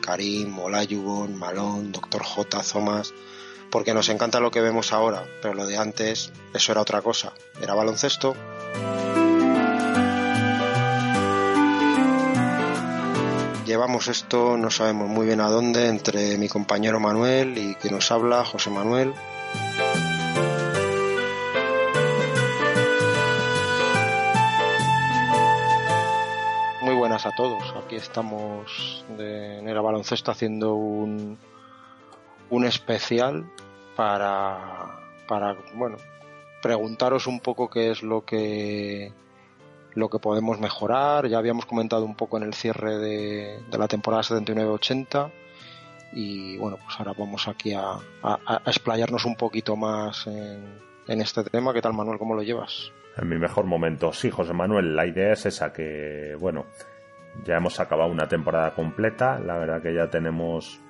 Karim, Olajuwon, Malone, Dr. J, Thomas, porque nos encanta lo que vemos ahora, pero lo de antes, eso era otra cosa, era baloncesto. Llevamos esto, no sabemos muy bien a dónde, entre mi compañero Manuel y que nos habla, José Manuel. A todos. Aquí estamos de Nera Baloncesto haciendo un, un especial para, para, bueno, preguntaros un poco qué es lo que lo que podemos mejorar. Ya habíamos comentado un poco en el cierre de, la temporada 79-80 y bueno, pues ahora vamos aquí a, a, explayarnos un poquito más en, en, este tema. ¿Qué tal Manuel? ¿Cómo lo llevas? En mi mejor momento, sí, José Manuel, la idea es esa, que bueno, ya hemos acabado una temporada completa, la verdad que ya tenemos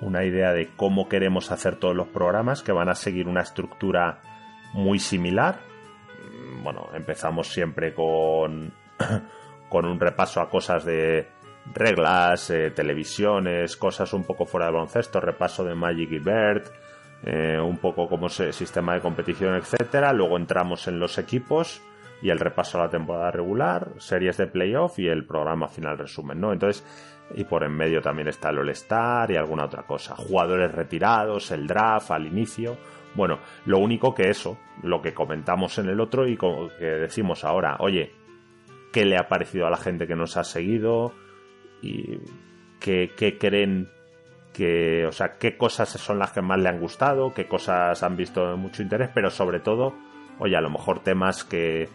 una idea de cómo queremos hacer todos los programas, que van a seguir una estructura muy similar, bueno, empezamos siempre con, con un repaso a cosas de reglas, eh, televisiones, cosas un poco fuera de baloncesto, repaso de Magic y Bird, eh, un poco como ese sistema de competición, etcétera. Luego entramos en los equipos y el repaso a la temporada regular, series de playoff y el programa final resumen, ¿no? Entonces, y por en medio también está el All-Star y alguna otra cosa. Jugadores retirados, el draft al inicio. Bueno, lo único que eso, lo que comentamos en el otro y que decimos ahora, oye, ¿qué le ha parecido a la gente que nos ha seguido? ¿Y qué, creen que, o sea, qué cosas son las que más le han gustado? ¿Qué cosas han visto de mucho interés? Pero sobre todo, oye, a lo mejor temas que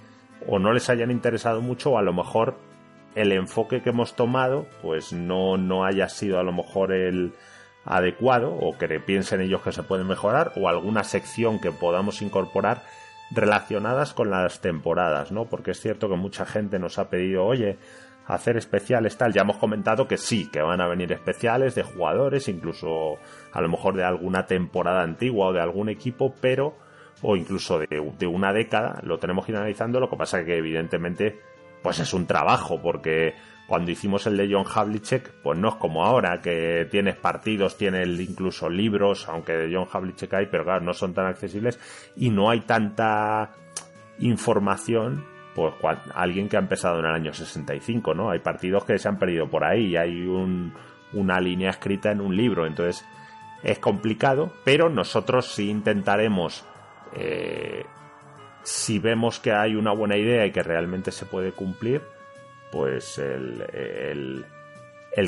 o no les hayan interesado mucho o a lo mejor el enfoque que hemos tomado pues no, no haya sido a lo mejor el, adecuado o que piensen ellos que se pueden mejorar o alguna sección que podamos incorporar relacionadas con las temporadas, ¿no? Porque es cierto que mucha gente nos ha pedido, oye, hacer especiales tal. Ya hemos comentado que sí, que van a venir especiales de jugadores, incluso a lo mejor de alguna temporada antigua o de algún equipo, pero o incluso de, de una década, lo tenemos que ir analizando, lo que pasa que evidentemente pues es un trabajo porque cuando hicimos el de John Havlicek, pues no es como ahora, que tienes partidos, tienes incluso libros, aunque de John Havlicek hay, pero claro, no son tan accesibles y no hay tanta información pues alguien que ha empezado en el año 65, ¿no? Hay partidos que se han perdido por ahí y hay una línea escrita en un libro, entonces es complicado, pero nosotros sí intentaremos, eh, si vemos que hay una buena idea y que realmente se puede cumplir, pues el,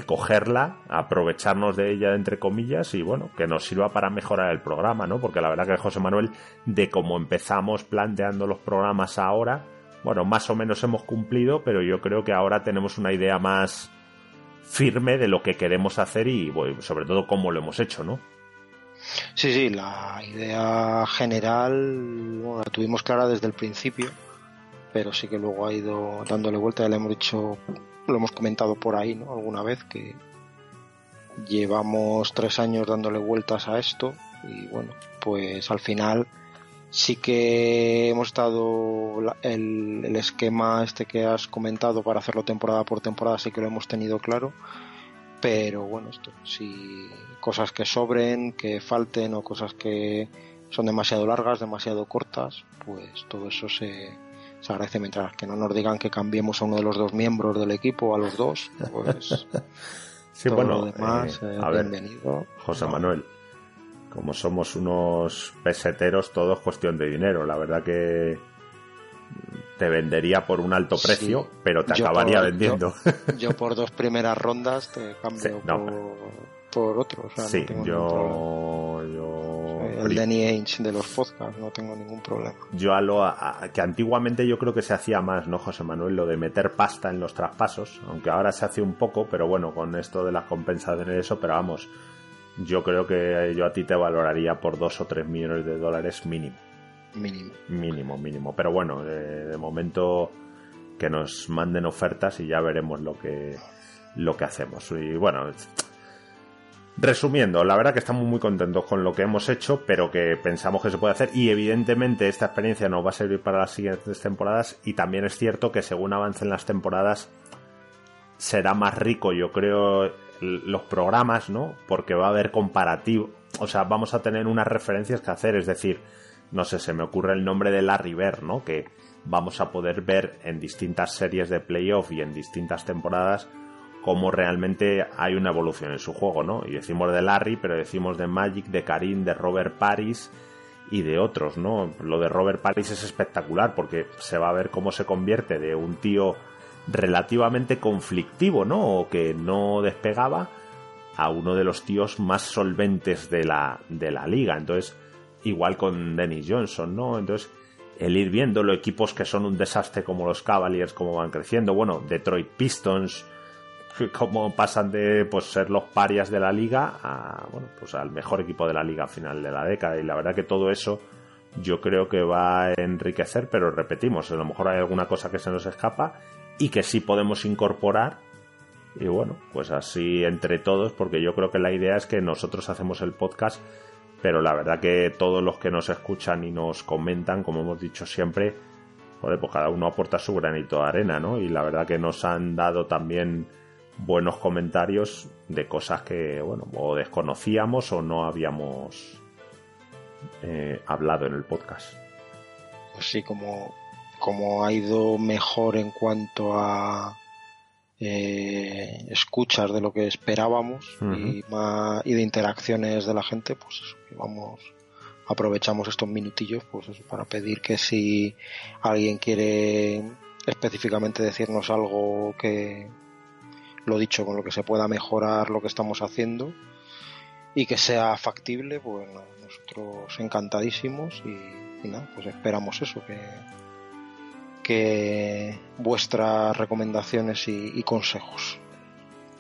cogerla, aprovecharnos de ella, entre comillas, y bueno, que nos sirva para mejorar el programa, ¿no? Porque la verdad que José Manuel, de cómo empezamos planteando los programas ahora, bueno, más o menos hemos cumplido, pero yo creo que ahora tenemos una idea más firme de lo que queremos hacer y sobre todo cómo lo hemos hecho, ¿no? Sí, sí, la idea general la tuvimos clara desde el principio pero sí que luego ha ido dándole vuelta, ya le hemos dicho, lo hemos comentado por ahí, ¿no? Alguna vez que llevamos tres años dándole vueltas a esto y bueno, pues al final sí que hemos estado el, el, esquema este que has comentado para hacerlo temporada por temporada sí que lo hemos tenido claro pero bueno esto si cosas que sobren que falten o cosas que son demasiado largas demasiado cortas pues todo eso se, se agradece mientras que no nos digan que cambiemos a uno de los dos miembros del equipo a los dos, pues sí, bueno, demás, eh, a bienvenido. José Manuel, como somos unos peseteros, todo es cuestión de dinero. La verdad que te vendería por un alto precio, pero te acabaría vendiendo. Yo, por dos primeras rondas te cambio por, por, otro. sí, yo, yo el Danny Ainge de los podcasts, no tengo ningún problema. Yo a lo que antiguamente yo creo que se hacía más, ¿no, José Manuel? Lo de meter pasta en los traspasos, aunque ahora se hace un poco, pero bueno, con esto de las compensaciones y eso, pero vamos, yo creo que yo a ti te valoraría por dos o tres millones de dólares mínimo. Mínimo. Mínimo, mínimo. Pero bueno, de, momento que nos manden ofertas y ya veremos lo que lo que hacemos. Y bueno, Resumiendo, la verdad que estamos muy contentos con lo que hemos hecho, pero que pensamos que se puede hacer y evidentemente esta experiencia nos va a servir para las siguientes temporadas y también es cierto que según avancen las temporadas será más rico, yo creo, los programas, ¿no? Porque va a haber comparativo, o sea, vamos a tener unas referencias que hacer, es decir, no sé, se me ocurre el nombre de Larry Bird, ¿no? Que vamos a poder ver en distintas series de playoff y en distintas temporadas cómo realmente hay una evolución en su juego, ¿no? Y decimos de Larry, pero decimos de Magic, de Karim, de Robert Paris y de otros, ¿no? Lo de Robert Paris es espectacular porque se va a ver cómo se convierte de un tío relativamente conflictivo, ¿no? O que no despegaba a uno de los tíos más solventes de la, de la liga. Entonces, igual con Dennis Johnson, ¿no? Entonces, el ir viendo los equipos que son un desastre como los Cavaliers, cómo van creciendo, bueno, Detroit Pistons, cómo pasan de pues ser los parias de la liga a bueno, pues al mejor equipo de la liga a final de la década. Y la verdad que todo eso yo creo que va a enriquecer, pero repetimos, a lo mejor hay alguna cosa que se nos escapa y que sí podemos incorporar. Y bueno, pues así entre todos, porque yo creo que la idea es que nosotros hacemos el podcast pero la verdad que todos los que nos escuchan y nos comentan, como hemos dicho siempre, joder, pues cada uno aporta su granito de arena, ¿no? Y la verdad que nos han dado también buenos comentarios de cosas que, bueno, o desconocíamos o no habíamos eh, hablado en el podcast. Pues sí, como, como ha ido mejor en cuanto a eh, escuchas de lo que esperábamos y, y, de interacciones de la gente, pues eso, que vamos, aprovechamos estos minutillos pues para pedir que si alguien quiere específicamente decirnos algo que lo dicho con lo que se pueda mejorar lo que estamos haciendo y que sea factible pues nosotros encantadísimos y, y nada pues esperamos eso que que vuestras recomendaciones y, consejos.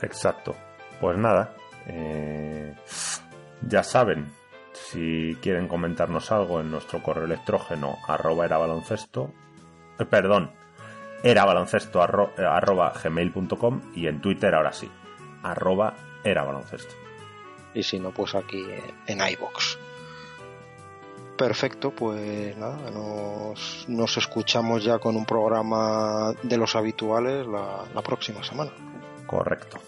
Exacto. Pues nada, eh, ya saben, si quieren comentarnos algo en nuestro correo electrógeno arroba era baloncesto, eh, perdón, era baloncesto eh, arroba gmail.com y en Twitter ahora sí, arroba era baloncesto. Y si no, pues aquí en iBox. Perfecto, pues nada, nos, escuchamos ya con un programa de los habituales la próxima semana. Correcto.